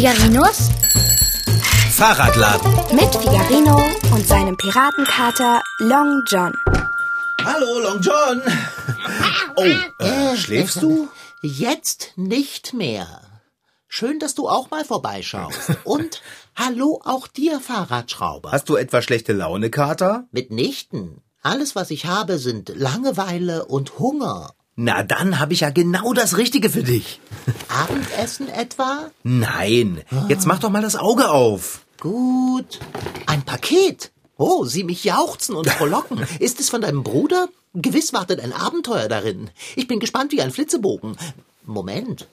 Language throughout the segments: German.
Figarinos Fahrradladen. mit Figarino und seinem Piratenkater Long John. Hallo, Long John. Oh, äh, schläfst du? Jetzt nicht mehr. Schön, dass du auch mal vorbeischaust. Und hallo auch dir, Fahrradschrauber. Hast du etwa schlechte Laune, Kater? Mitnichten. Alles, was ich habe, sind Langeweile und Hunger. Na, dann habe ich ja genau das Richtige für dich. Abendessen etwa? Nein, jetzt mach doch mal das Auge auf. Gut. Ein Paket. Oh, sieh mich jauchzen und frohlocken. Ist es von deinem Bruder? Gewiss wartet ein Abenteuer darin. Ich bin gespannt wie ein Flitzebogen. Moment.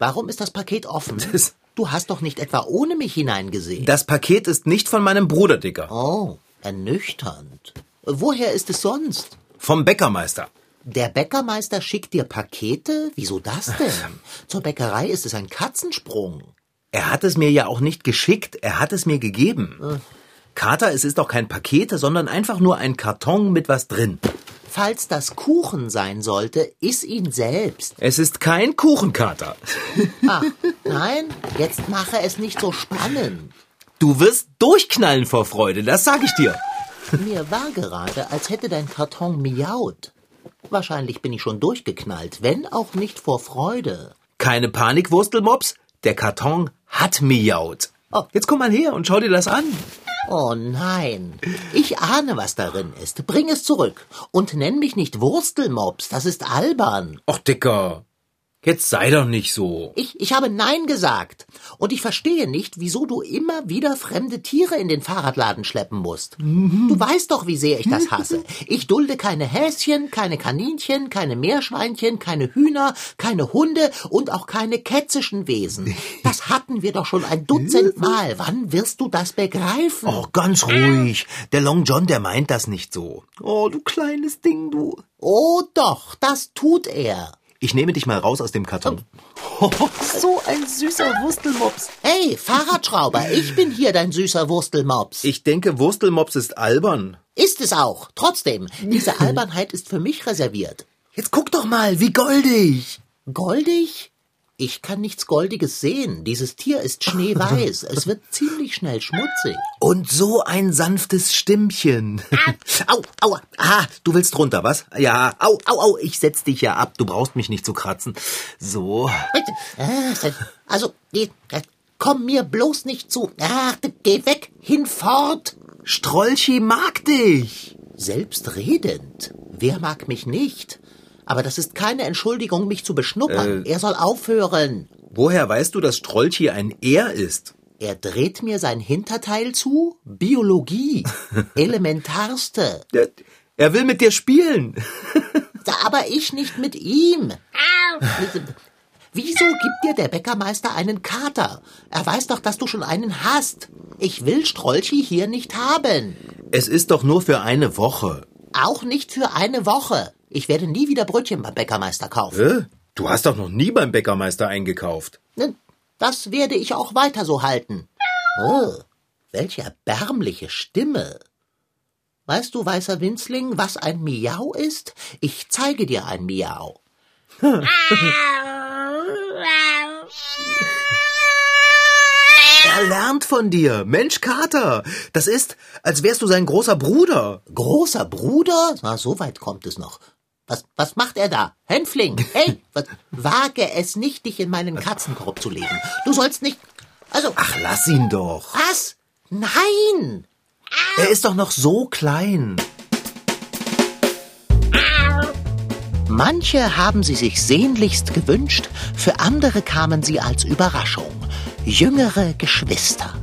Warum ist das Paket offen? Das- Du hast doch nicht etwa ohne mich hineingesehen. Das Paket ist nicht von meinem Bruder, Dicker. Oh, ernüchternd. Woher ist es sonst? Vom Bäckermeister. Der Bäckermeister schickt dir Pakete? Wieso das denn? Zur Bäckerei ist es ein Katzensprung. Er hat es mir ja auch nicht geschickt, er hat es mir gegeben. Kater, es ist doch kein Paket, sondern einfach nur ein Karton mit was drin. Falls das Kuchen sein sollte, iss ihn selbst. Es ist kein Kuchenkater. Ach, nein, jetzt mache es nicht so spannend. Du wirst durchknallen vor Freude, das sag ich dir. Mir war gerade, als hätte dein Karton miaut. Wahrscheinlich bin ich schon durchgeknallt, wenn auch nicht vor Freude. Keine Panik, Wurstelmops. Der Karton hat miaut. Oh. Jetzt komm mal her und schau dir das an. Oh nein, ich ahne, was darin ist. Bring es zurück und nenn mich nicht Wurstelmops, das ist albern. Och, Dicker. Jetzt sei doch nicht so. Ich, ich habe Nein gesagt. Und ich verstehe nicht, wieso du immer wieder fremde Tiere in den Fahrradladen schleppen musst. Du weißt doch, wie sehr ich das hasse. Ich dulde keine Häschen, keine Kaninchen, keine Meerschweinchen, keine Hühner, keine Hunde und auch keine kätzischen Wesen. Das hatten wir doch schon ein Dutzend Mal. Wann wirst du das begreifen? Oh, ganz ruhig. Der Long John, der meint das nicht so. Oh, du kleines Ding, du. Oh doch, das tut er. Ich nehme dich mal raus aus dem Karton. So ein süßer Wurstelmops. Hey, Fahrradschrauber, ich bin hier dein süßer Wurstelmops. Ich denke, Wurstelmops ist albern. Ist es auch. Trotzdem, diese Albernheit ist für mich reserviert. Jetzt guck doch mal, wie goldig. Goldig? Ich kann nichts Goldiges sehen. Dieses Tier ist schneeweiß. Es wird ziemlich schnell schmutzig. Und so ein sanftes Stimmchen. au, au, ah, du willst runter, was? Ja, au, au, au, ich setz dich ja ab. Du brauchst mich nicht zu kratzen. So. Äh, Also, äh, komm mir bloß nicht zu. Ach, geh weg, hinfort. Strolchi mag dich. Selbstredend. Wer mag mich nicht? Aber das ist keine Entschuldigung, mich zu beschnuppern. er soll aufhören. Woher weißt du, dass Strolchi ein Er ist? Er dreht mir sein Hinterteil zu? Biologie. Elementarste. Der, er will mit dir spielen. Aber ich nicht mit ihm. Wieso gibt dir der Bäckermeister einen Kater? Er weiß doch, dass du schon einen hast. Ich will Strolchi hier nicht haben. Es ist doch nur für eine Woche. Auch nicht für eine Woche. Ich werde nie wieder Brötchen beim Bäckermeister kaufen. Hä? Du hast doch noch nie beim Bäckermeister eingekauft. Das werde ich auch weiter so halten. Oh, welche erbärmliche Stimme. Weißt du, weißer Winzling, was ein Miau ist? Ich zeige dir ein Miau. Er lernt von dir. Mensch, Kater. Das ist, als wärst du sein großer Bruder. Großer Bruder? Na, so weit kommt es noch. Was, was macht er da? Hänfling, hey, was, wage es nicht, dich in meinen Katzenkorb zu legen. Du sollst nicht, also, Ach, lass ihn doch. was? Nein! Er ist doch noch so klein. Manche haben sie sich sehnlichst gewünscht, für andere kamen sie als Überraschung. Jüngere Geschwister.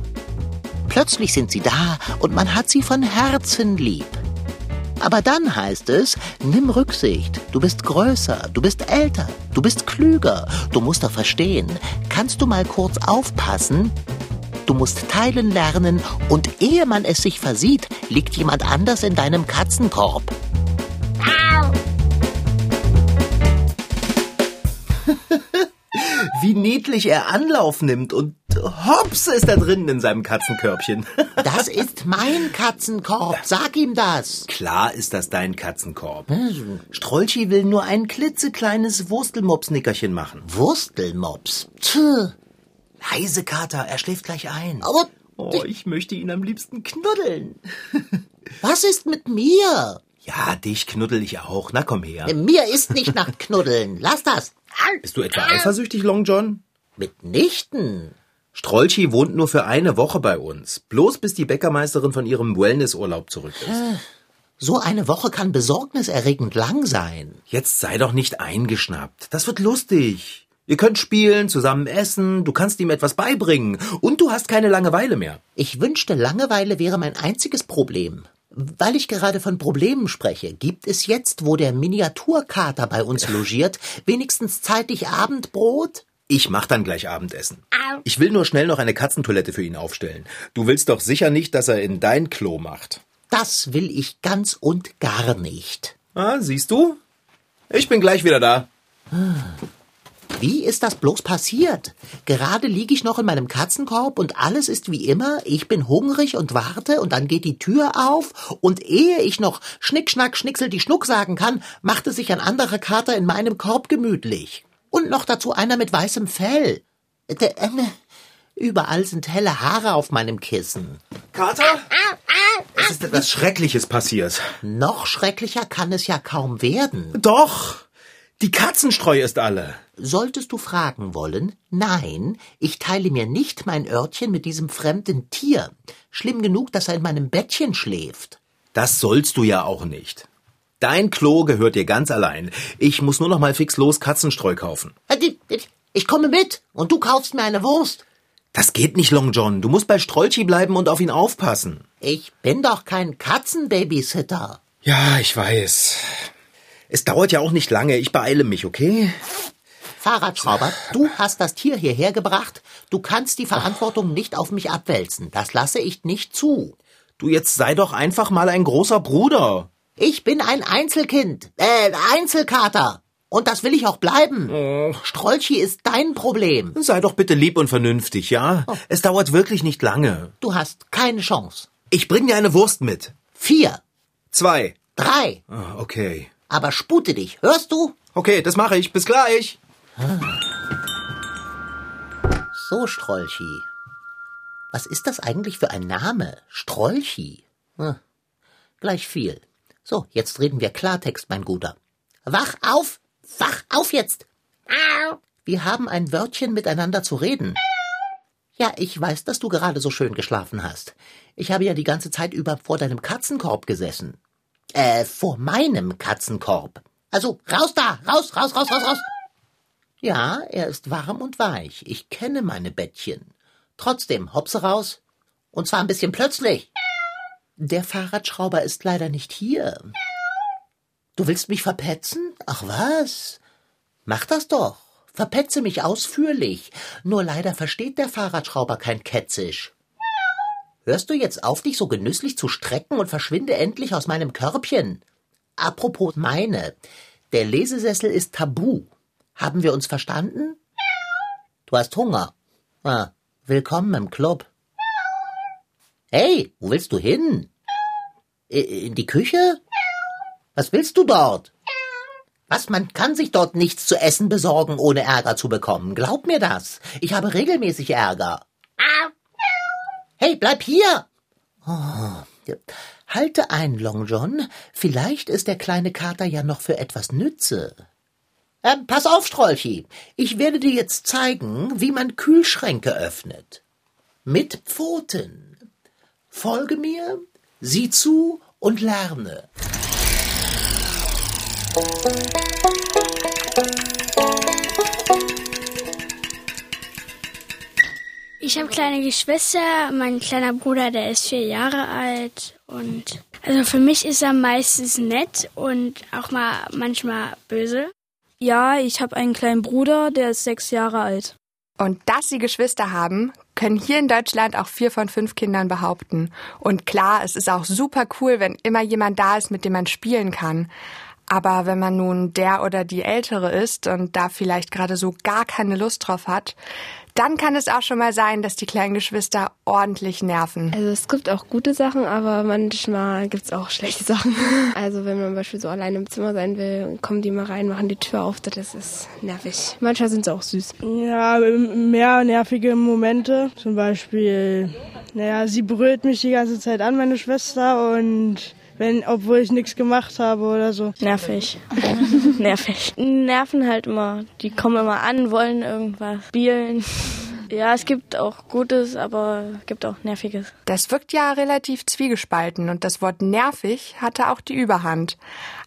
Plötzlich sind sie da und man hat sie von Herzen lieb. Aber dann heißt es, nimm Rücksicht, du bist größer, du bist älter, du bist klüger, du musst doch verstehen. Kannst du mal kurz aufpassen? Du musst teilen lernen und ehe man es sich versieht, liegt jemand anders in deinem Katzenkorb. Wie niedlich er Anlauf nimmt und hops ist er drinnen in seinem Katzenkörbchen. Das ist mein Katzenkorb, sag ihm das. Klar ist das dein Katzenkorb. Strolchi will nur ein klitzekleines Wurstelmops-Nickerchen machen. Wurstelmops. Tch. Leise, Kater, er schläft gleich ein. Aber Oh, ich möchte ihn am liebsten knuddeln. was ist mit mir? Ja, dich knuddel ich auch. Na komm her. Mir ist nicht nach Knuddeln. Lass das. Bist du etwa eifersüchtig, Long John? Mitnichten. Strolchi wohnt nur für eine Woche bei uns. Bloß bis die Bäckermeisterin von ihrem Wellnessurlaub zurück ist. So eine Woche kann besorgniserregend lang sein. Jetzt sei doch nicht eingeschnappt. Das wird lustig. Ihr könnt spielen, zusammen essen, du kannst ihm etwas beibringen und du hast keine Langeweile mehr. Ich wünschte, Langeweile wäre mein einziges Problem. Weil ich gerade von Problemen spreche, gibt es jetzt, wo der Miniaturkater bei uns logiert, wenigstens zeitig Abendbrot? Ich mach dann gleich Abendessen. Ich will nur schnell noch eine Katzentoilette für ihn aufstellen. Du willst doch sicher nicht, dass er in dein Klo macht. Das will ich ganz und gar nicht. Ah, siehst du? Ich bin gleich wieder da. Wie ist das bloß passiert? Gerade liege ich noch in meinem Katzenkorb und alles ist wie immer. Ich bin hungrig und warte und dann geht die Tür auf und ehe ich noch Schnick, Schnack, Schnicksel die Schnuck sagen kann, machte sich ein anderer Kater in meinem Korb gemütlich. Und noch dazu einer mit weißem Fell. Äh, überall sind helle Haare auf meinem Kissen. Kater? Es ist etwas Schreckliches passiert. Noch schrecklicher kann es ja kaum werden. Doch. Die Katzenstreu ist alle. Solltest du fragen wollen? Nein, ich teile mir nicht mein Örtchen mit diesem fremden Tier. Schlimm genug, dass er in meinem Bettchen schläft. Das sollst du ja auch nicht. Dein Klo gehört dir ganz allein. Ich muss nur noch mal fix los Katzenstreu kaufen. Äh, Ich komme mit und du kaufst mir eine Wurst. Das geht nicht, Long John. Du musst bei Strolchi bleiben und auf ihn aufpassen. Ich bin doch kein Katzenbabysitter. Ja, ich weiß. Es dauert ja auch nicht lange. Ich beeile mich, okay? Fahrradschrauber, du hast das Tier hierher gebracht. Du kannst die Verantwortung nicht auf mich abwälzen. Das lasse ich nicht zu. Du jetzt sei doch einfach mal ein großer Bruder. Ich bin ein Einzelkind, äh, Einzelkater. Und das will ich auch bleiben. Strolchi ist dein Problem. Sei doch bitte lieb und vernünftig, ja? Es dauert wirklich nicht lange. Du hast keine Chance. Ich bring dir eine Wurst mit. Vier, Zwei. drei. Ah, Okay. Aber spute dich, hörst du? Okay, das mache ich. Bis gleich. So, Strolchi. Was ist das eigentlich für ein Name? Strolchi. Hm. Gleich viel. So, jetzt reden wir Klartext, mein Guter. Wach auf! Wach auf jetzt! Wir haben ein Wörtchen miteinander zu reden. Ja, ich weiß, dass du gerade so schön geschlafen hast. Ich habe ja die ganze Zeit über vor deinem Katzenkorb gesessen. Äh, vor meinem Katzenkorb. Also, raus da! Raus, raus, raus, raus, raus! Ja, er ist warm und weich. Ich kenne meine Bettchen. Trotzdem, hopse raus. Und zwar ein bisschen plötzlich. Der Fahrradschrauber ist leider nicht hier. Du willst mich verpetzen? Ach was? Mach das doch. Verpetze mich ausführlich. Nur leider versteht der Fahrradschrauber kein Ketzisch. Hörst du jetzt auf, dich so genüsslich zu strecken und verschwinde endlich aus meinem Körbchen? Apropos meine. Der Lesesessel ist tabu. Haben wir uns verstanden? Du hast Hunger. Ah, willkommen im Club. Hey, wo willst du hin? In die Küche? Was willst du dort? Was, man kann sich dort nichts zu essen besorgen, ohne Ärger zu bekommen. Glaub mir das. Ich habe regelmäßig Ärger. Hey, bleib hier! Oh. Halte ein, Long John. Vielleicht ist der kleine Kater ja noch für etwas Nütze. Ähm, pass auf, Strolchi. Ich werde dir jetzt zeigen, wie man Kühlschränke öffnet. Mit Pfoten. Folge mir, sieh zu und lerne. Ich habe kleine Geschwister. Mein kleiner Bruder, der ist vier Jahre alt. Und also für mich ist er meistens nett und auch mal manchmal böse. Ja, ich habe einen kleinen Bruder, der ist sechs Jahre alt. Und dass sie Geschwister haben, können hier in Deutschland auch vier von fünf Kindern behaupten. Und klar, es ist auch super cool, wenn immer jemand da ist, mit dem man spielen kann. Aber wenn man nun der oder die Ältere ist und da vielleicht gerade so gar keine Lust drauf hat, dann kann es auch schon mal sein, dass die kleinen Geschwister ordentlich nerven. Also es gibt auch gute Sachen, aber manchmal gibt es auch schlechte Sachen. Also wenn man zum Beispiel so allein im Zimmer sein will, kommen die mal rein, machen die Tür auf, das ist nervig. Manchmal sind sie auch süß. Ja, mehr nervige Momente. Zum Beispiel, naja, sie brüllt mich die ganze Zeit an, meine Schwester, und wenn, obwohl ich nichts gemacht habe oder so. Nervig. Nervig. Nerven halt immer. Die kommen immer an, wollen irgendwas spielen. Ja, es gibt auch Gutes, aber es gibt auch Nerviges. Das wirkt ja relativ zwiegespalten und das Wort nervig hatte auch die Überhand.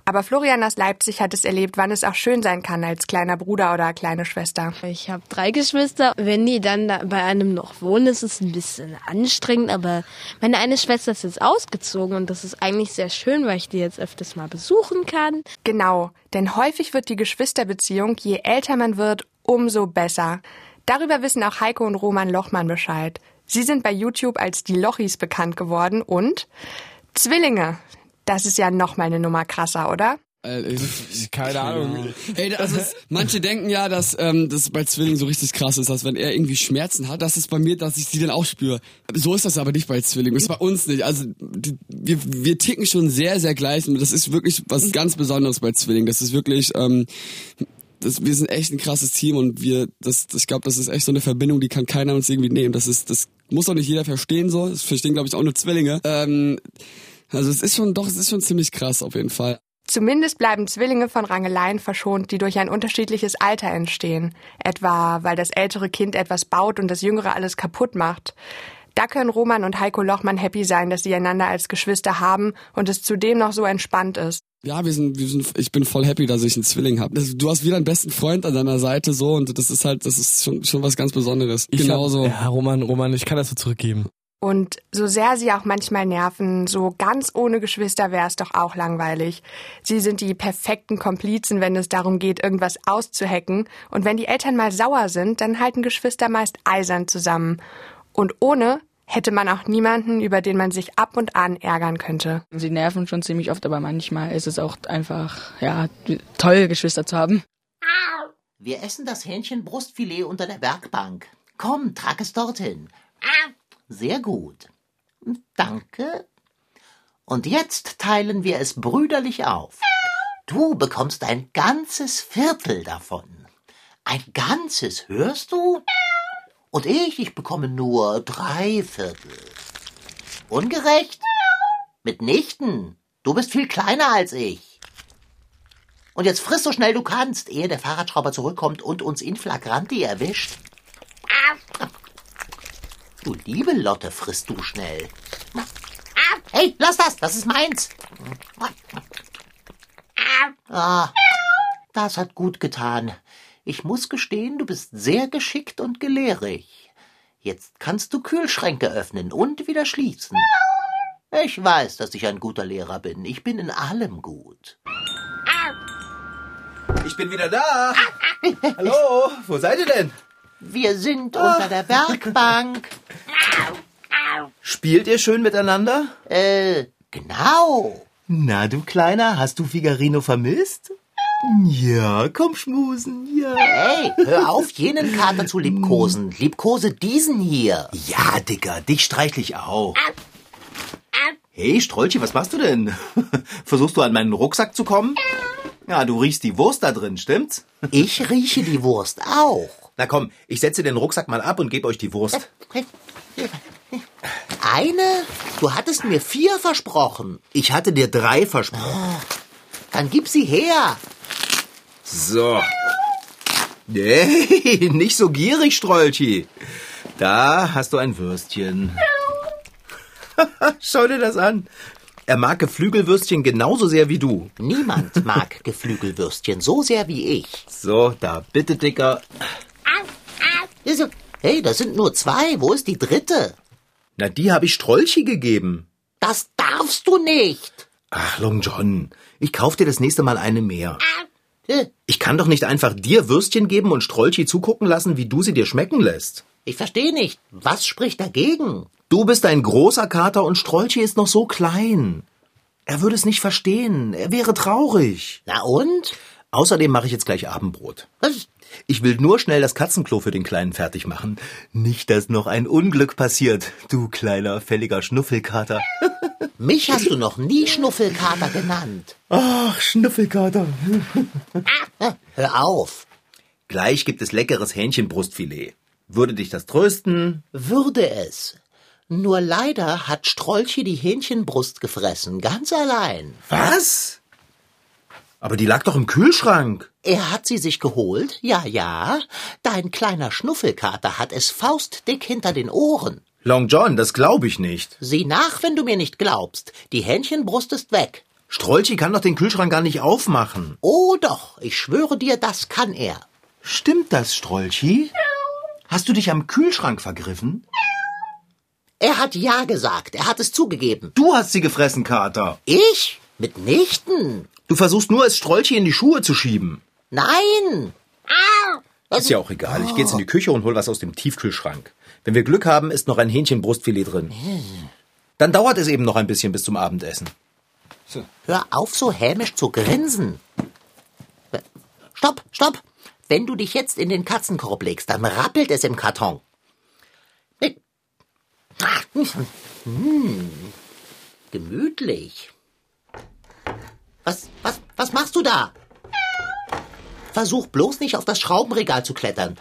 Aber Florian aus Leipzig hat es erlebt, wann es auch schön sein kann als kleiner Bruder oder kleine Schwester. Ich habe drei Geschwister. Wenn die dann bei einem noch wohnen, ist es ein bisschen anstrengend. Aber meine eine Schwester ist jetzt ausgezogen und das ist eigentlich sehr schön, weil ich die jetzt öfters mal besuchen kann. Genau, denn häufig wird die Geschwisterbeziehung, je älter man wird, umso besser. Darüber wissen auch Heiko und Roman Lochmann Bescheid. Sie sind bei YouTube als die Lochis bekannt geworden und Zwillinge. Das ist ja noch mal eine Nummer krasser, oder? Äh, keine Ahnung. Ey, also es, manche denken ja, dass ähm, das bei Zwillingen so richtig krass ist, dass wenn er irgendwie Schmerzen hat, das ist bei mir, dass ich sie dann auch spüre. So ist das aber nicht bei Zwillingen. Das ist bei uns nicht. Also die, wir, wir ticken schon sehr, sehr gleich. Und das ist wirklich was ganz Besonderes bei Zwillingen. Das ist wirklich ähm, das, wir sind echt ein krasses Team und wir, das, ich glaube, das ist echt so eine Verbindung, die kann keiner uns irgendwie nehmen. Das ist, das muss doch nicht jeder verstehen so. Das verstehen, glaube ich, auch nur Zwillinge. Ähm, also es ist schon, doch, es ist schon ziemlich krass auf jeden Fall. Zumindest bleiben Zwillinge von Rangeleien verschont, die durch ein unterschiedliches Alter entstehen. Etwa, weil das ältere Kind etwas baut und das jüngere alles kaputt macht. Da können Roman und Heiko Lochmann happy sein, dass sie einander als Geschwister haben und es zudem noch so entspannt ist. Ja, wir sind, wir sind, ich bin voll happy, dass ich einen Zwilling habe. Du hast wieder einen besten Freund an deiner Seite so und das ist halt, das ist schon, schon was ganz Besonderes. Ich Genauso. Hab, ja, Roman, Roman, ich kann das so zurückgeben. Und so sehr sie auch manchmal nerven, so ganz ohne Geschwister wäre es doch auch langweilig. Sie sind die perfekten Komplizen, wenn es darum geht, irgendwas auszuhacken. Und wenn die Eltern mal sauer sind, dann halten Geschwister meist eisern zusammen. Und ohne hätte man auch niemanden, über den man sich ab und an ärgern könnte. Sie nerven schon ziemlich oft, aber manchmal ist es auch einfach, ja, toll, Geschwister zu haben. Wir essen das Hähnchenbrustfilet unter der Werkbank. Komm, trag es dorthin. Sehr gut. Danke. Und jetzt teilen wir es brüderlich auf. Du bekommst ein ganzes Viertel davon. Ein ganzes, hörst du? Und ich, ich bekomme nur drei Viertel. Ungerecht? Mitnichten. Du bist viel kleiner als ich. Und jetzt friss so schnell du kannst, ehe der Fahrradschrauber zurückkommt und uns in flagranti erwischt. Du liebe Lotte, frisst du schnell. Hey, lass das, das ist meins. Ah, das hat gut getan. Ich muss gestehen, du bist sehr geschickt und gelehrig. Jetzt kannst du Kühlschränke öffnen und wieder schließen. Ich weiß, dass ich ein guter Lehrer bin. Ich bin in allem gut. Ich bin wieder da. Hallo, wo seid ihr denn? Wir sind unter der Werkbank. Spielt ihr schön miteinander? Äh, genau. Na, du Kleiner, hast du Figarino vermisst? Ja, komm schmusen, ja. Hey, hör auf, jenen Kater zu liebkosen. Liebkose diesen hier. Ja, Dicker, dich streichle ich auch. Hey, Strolchi, was machst du denn? Versuchst du an meinen Rucksack zu kommen? Ja, du riechst die Wurst da drin, stimmt's? Ich rieche die Wurst auch. Na komm, ich setze den Rucksack mal ab und gebe euch die Wurst. Eine? Du hattest mir vier versprochen. Ich hatte dir drei versprochen. Dann gib sie her. So. Nee, nicht so gierig, Strolchi. Da hast du ein Würstchen. Schau dir das an. Er mag Geflügelwürstchen genauso sehr wie du. Niemand mag Geflügelwürstchen so sehr wie ich. So, da bitte, Dicker. Hey, das sind nur zwei. Wo ist die dritte? Na, die habe ich Strolchi gegeben. Das darfst du nicht. Ach, Long John, ich kauf dir das nächste Mal eine mehr. Ich kann doch nicht einfach dir Würstchen geben und Strolchi zugucken lassen, wie du sie dir schmecken lässt. Ich verstehe nicht. Was spricht dagegen? Du bist ein großer Kater und Strolchi ist noch so klein. Er würde es nicht verstehen. Er wäre traurig. Na und? Außerdem mache ich jetzt gleich Abendbrot. Ich will nur schnell das Katzenklo für den Kleinen fertig machen. Nicht, dass noch ein Unglück passiert, du kleiner, fälliger Schnuffelkater. Mich hast du noch nie Schnuffelkater genannt. Ach, Schnuffelkater. Hör auf. Gleich gibt es leckeres Hähnchenbrustfilet. Würde dich das trösten? Würde es. Nur leider hat Strolchi die Hähnchenbrust gefressen, ganz allein. Was? Aber die lag doch im Kühlschrank. Er hat sie sich geholt, ja, ja. Dein kleiner Schnuffelkater hat es faustdick hinter den Ohren. Long John, das glaube ich nicht. Sieh nach, wenn du mir nicht glaubst. Die Hähnchenbrust ist weg. Strolchi kann doch den Kühlschrank gar nicht aufmachen. Oh doch, ich schwöre dir, das kann er. Stimmt das, Strolchi? Hast du dich am Kühlschrank vergriffen? Er hat ja gesagt, er hat es zugegeben. Du hast sie gefressen, Kater. Ich? Mitnichten. Du versuchst nur, es Strolchi in die Schuhe zu schieben. Nein. Ist ja auch egal. Ich gehe jetzt in die Küche und hol was aus dem Tiefkühlschrank. Wenn wir Glück haben, ist noch ein Hähnchenbrustfilet drin. Dann dauert es eben noch ein bisschen bis zum Abendessen. Hör auf, so hämisch zu grinsen. Stopp, stopp. Wenn du dich jetzt in den Katzenkorb legst, dann rappelt es im Karton. Hm, gemütlich. Was, was, was machst du da? Versuch bloß nicht auf das Schraubenregal zu klettern.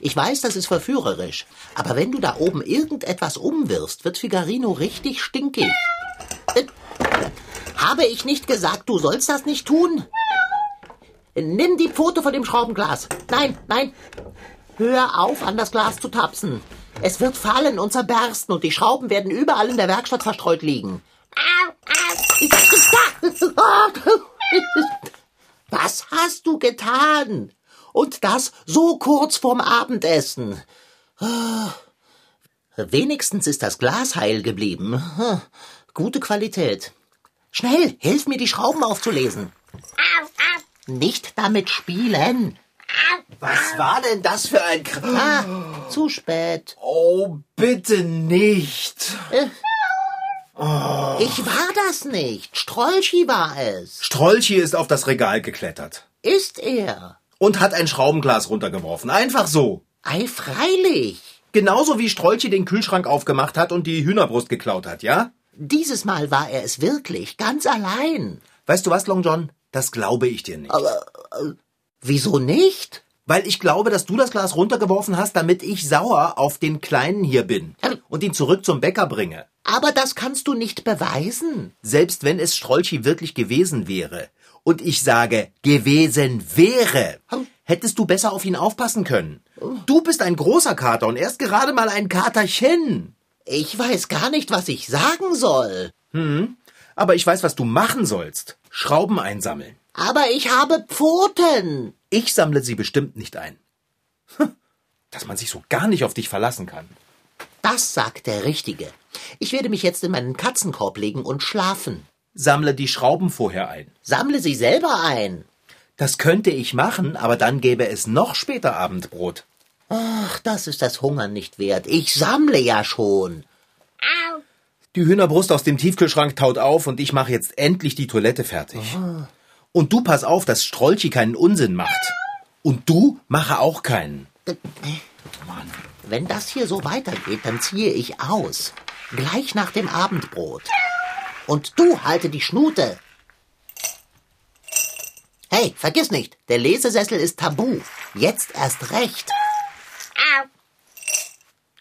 Ich weiß, das ist verführerisch. Aber wenn du da oben irgendetwas umwirfst, wird Figarino richtig stinkig. Äh, Habe ich nicht gesagt, du sollst das nicht tun? Nimm die Pfote von dem Schraubenglas. Nein, nein. Hör auf, an das Glas zu tapsen. Es wird fallen und zerbersten und die Schrauben werden überall in der Werkstatt verstreut liegen. Was hast du getan? Und das so kurz vorm Abendessen. Wenigstens ist das Glas heil geblieben. Gute Qualität. Schnell, hilf mir, die Schrauben aufzulesen. Nicht damit spielen. Was war denn das für ein Kr Ah, zu spät. Oh, bitte nicht. Ich war das nicht. Strolchi war es. Strolchi ist auf das Regal geklettert Ist er. und hat ein Schraubenglas runtergeworfen. Einfach so. Ei, freilich. Genauso wie Strolchi den Kühlschrank aufgemacht hat und die Hühnerbrust geklaut hat, ja? Dieses Mal war er es wirklich, ganz allein. Weißt du was, Long John? Das glaube ich dir nicht. Wieso nicht? Weil ich glaube, dass du das Glas runtergeworfen hast, damit ich sauer auf den Kleinen hier bin und ihn zurück zum Bäcker bringe. Aber das kannst du nicht beweisen. Selbst wenn es Strolchi wirklich gewesen wäre. Und ich sage, gewesen wäre. Hättest du besser auf ihn aufpassen können. Du bist ein großer Kater und er ist gerade mal ein Katerchen. Ich weiß gar nicht, was ich sagen soll. Aber ich weiß, was du machen sollst. Schrauben einsammeln. Aber ich habe Pfoten. Ich sammle sie bestimmt nicht ein. Hm, Dass man sich so gar nicht auf dich verlassen kann. Das sagt der Richtige. Ich werde mich jetzt in meinen Katzenkorb legen und schlafen. Sammle die Schrauben vorher ein. Sammle sie selber ein. Das könnte ich machen, aber dann gäbe es noch später Abendbrot. Ach, das ist das Hungern nicht wert. Ich sammle ja schon. Die Hühnerbrust aus dem Tiefkühlschrank taut auf und ich mache jetzt endlich die Toilette fertig. Und du pass auf, dass Strolchi keinen Unsinn macht. Und du mache auch keinen. Wenn das hier so weitergeht, dann ziehe ich aus. Gleich nach dem Abendbrot. Und du halte die Schnute. Hey, vergiss nicht, der Lesesessel ist tabu. Jetzt erst recht.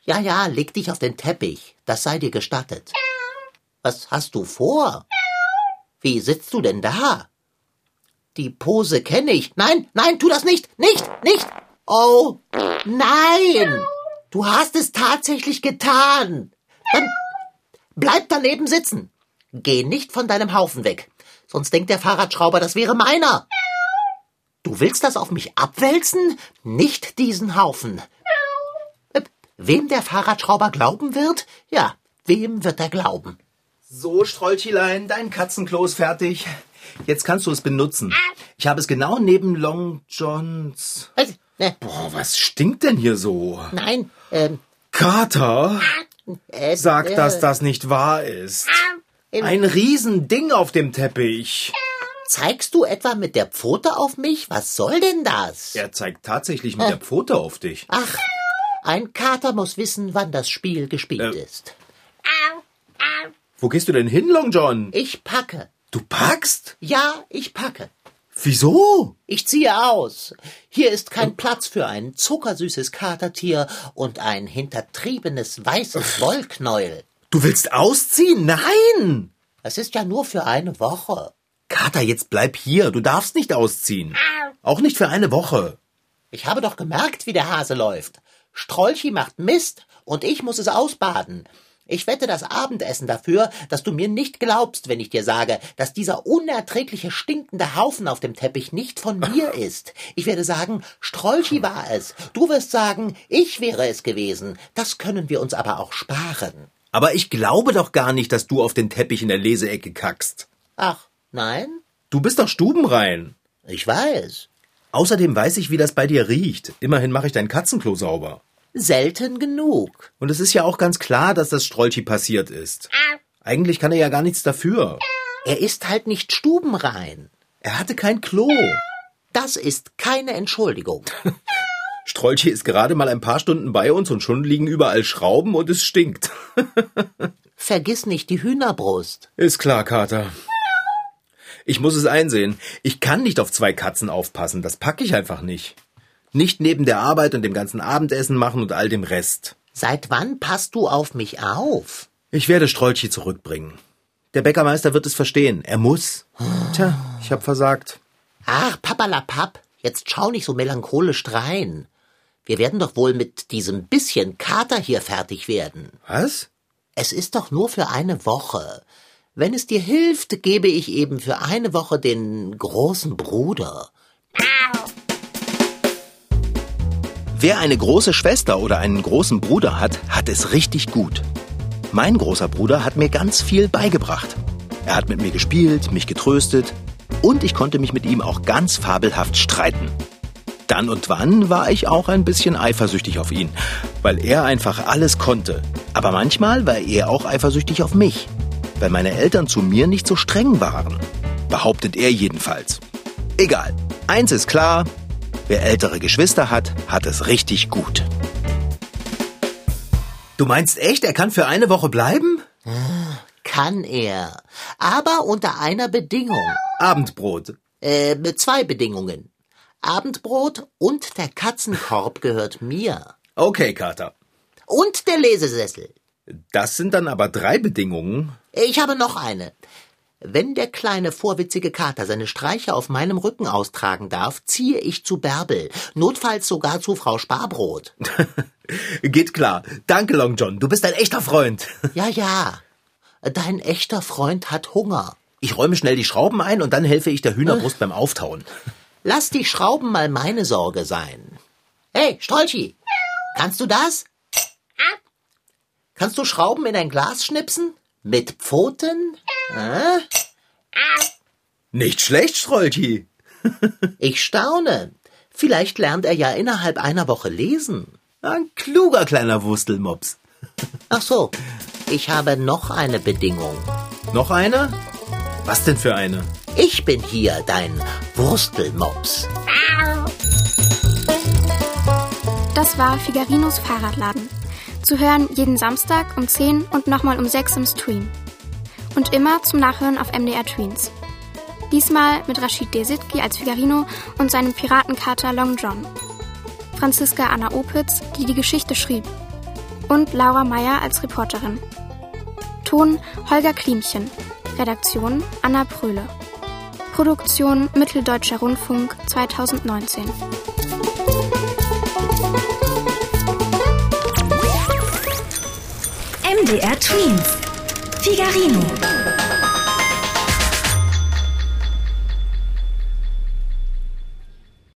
Ja, ja, leg dich auf den Teppich. Das sei dir gestattet. Was hast du vor? Wie sitzt du denn da? Die Pose kenne ich. Nein, nein, tu das nicht. Nicht, nicht. Oh, nein. Du hast es tatsächlich getan. Dann bleib daneben sitzen. Geh nicht von deinem Haufen weg. Sonst denkt der Fahrradschrauber, das wäre meiner. Du willst das auf mich abwälzen? Nicht diesen Haufen. Äh, Wem der Fahrradschrauber glauben wird? Ja, wem wird er glauben? So, Strolchilein, dein Katzenklo ist fertig. Jetzt kannst du es benutzen. Ich habe es genau neben Long Johns. Äh, ne, Boah, was stinkt denn hier so? Nein, ähm, Kater, äh, sag, äh, dass das nicht wahr ist. in- Ein Riesending auf dem Teppich. Zeigst du etwa mit der Pfote auf mich? Was soll denn das? Er zeigt tatsächlich mit der Pfote auf dich. Ach, ein Kater muss wissen, wann das Spiel gespielt Äh. ist. Wo gehst du denn hin, Long John? Ich packe. Du packst? Ja, ich packe. Wieso? Ich ziehe aus. Hier ist kein Platz für ein zuckersüßes Katertier und ein hintertriebenes weißes Wollknäuel. Du willst ausziehen? Nein! Es ist ja nur für eine Woche. Kater, jetzt bleib hier. Du darfst nicht ausziehen. Auch nicht für eine Woche. Ich habe doch gemerkt, wie der Hase läuft. Strolchi macht Mist und ich muss es ausbaden. Ich wette das Abendessen dafür, dass du mir nicht glaubst, wenn ich dir sage, dass dieser unerträgliche stinkende Haufen auf dem Teppich nicht von mir ist. Ich werde sagen, Strolchi war es. Du wirst sagen, ich wäre es gewesen. Das können wir uns aber auch sparen. Aber ich glaube doch gar nicht, dass du auf den Teppich in der Leseecke kackst. Ach, nein? Du bist doch stubenrein. Ich weiß. Außerdem weiß ich, wie das bei dir riecht. Immerhin mache ich dein Katzenklo sauber. Selten genug. Und es ist ja auch ganz klar, dass das Strolchi passiert ist. Eigentlich kann er ja gar nichts dafür. Er ist halt nicht stubenrein. Er hatte kein Klo. Das ist keine Entschuldigung. Strolchi ist gerade mal ein paar Stunden bei uns und schon liegen überall Schrauben und es stinkt. Vergiss nicht die Hühnerbrust. Ist klar, Kater. Ich muss es einsehen. Ich kann nicht auf zwei Katzen aufpassen. Das packe ich einfach nicht. Nicht neben der Arbeit und dem ganzen Abendessen machen und all dem Rest. Seit wann passt du auf mich auf? Ich werde Strolchi zurückbringen. Der Bäckermeister wird es verstehen. Er muss. Tja, ich hab versagt. Ach, papalapap, jetzt schau nicht so melancholisch drein. Wir werden doch wohl mit diesem bisschen Kater hier fertig werden. Was? Es ist doch nur für eine Woche. Wenn es dir hilft, gebe ich eben für eine Woche den großen Bruder. Wer eine große Schwester oder einen großen Bruder hat, hat es richtig gut. Mein großer Bruder hat mir ganz viel beigebracht. Er hat mit mir gespielt, mich getröstet und ich konnte mich mit ihm auch ganz fabelhaft streiten. Dann und wann war ich auch ein bisschen eifersüchtig auf ihn, weil er einfach alles konnte. Aber manchmal war er auch eifersüchtig auf mich, weil meine Eltern zu mir nicht so streng waren. Behauptet er jedenfalls. Egal. Eins ist klar, wer ältere Geschwister hat, hat es richtig gut. Du meinst echt, er kann für eine Woche bleiben? Kann er. Aber unter einer Bedingung. Abendbrot. Äh, mit zwei Bedingungen. Abendbrot und der Katzenkorb gehört mir. Okay, Kater. Und der Lesesessel. Das sind dann aber drei Bedingungen. Ich habe noch eine. Wenn der kleine vorwitzige Kater seine Streiche auf meinem Rücken austragen darf, ziehe ich zu Bärbel, notfalls sogar zu Frau Sparbrot. Geht klar. Danke, Long John. Du bist ein echter Freund. Ja, ja. Dein echter Freund hat Hunger. Ich räume schnell die Schrauben ein und dann helfe ich der Hühnerbrust beim Auftauen. Lass die Schrauben mal meine Sorge sein. Hey, Strolchi, kannst du das? Kannst du Schrauben in ein Glas schnipsen? Mit Pfoten? Äh? Nicht schlecht, Strolchi. Ich staune. Vielleicht lernt er ja innerhalb einer Woche lesen. Ein kluger kleiner Wurstelmops. Ach so, ich habe noch eine Bedingung. Noch eine? Was denn für eine? Ich bin hier dein Wurstelmops. Das war Figarinos Fahrradladen. Zu hören jeden Samstag um 10 und nochmal um 6 im Stream. Und immer zum Nachhören auf MDR Tweens. Diesmal mit Rashid Desitki als Figarino und seinem Piratenkater Long John. Franziska Anna Opitz, die die Geschichte schrieb. Und Laura Meyer als Reporterin. Ton Holger Klimchen. Redaktion Anna Pröhle. Produktion Mitteldeutscher Rundfunk 2019. MDR Tweens. Figarino.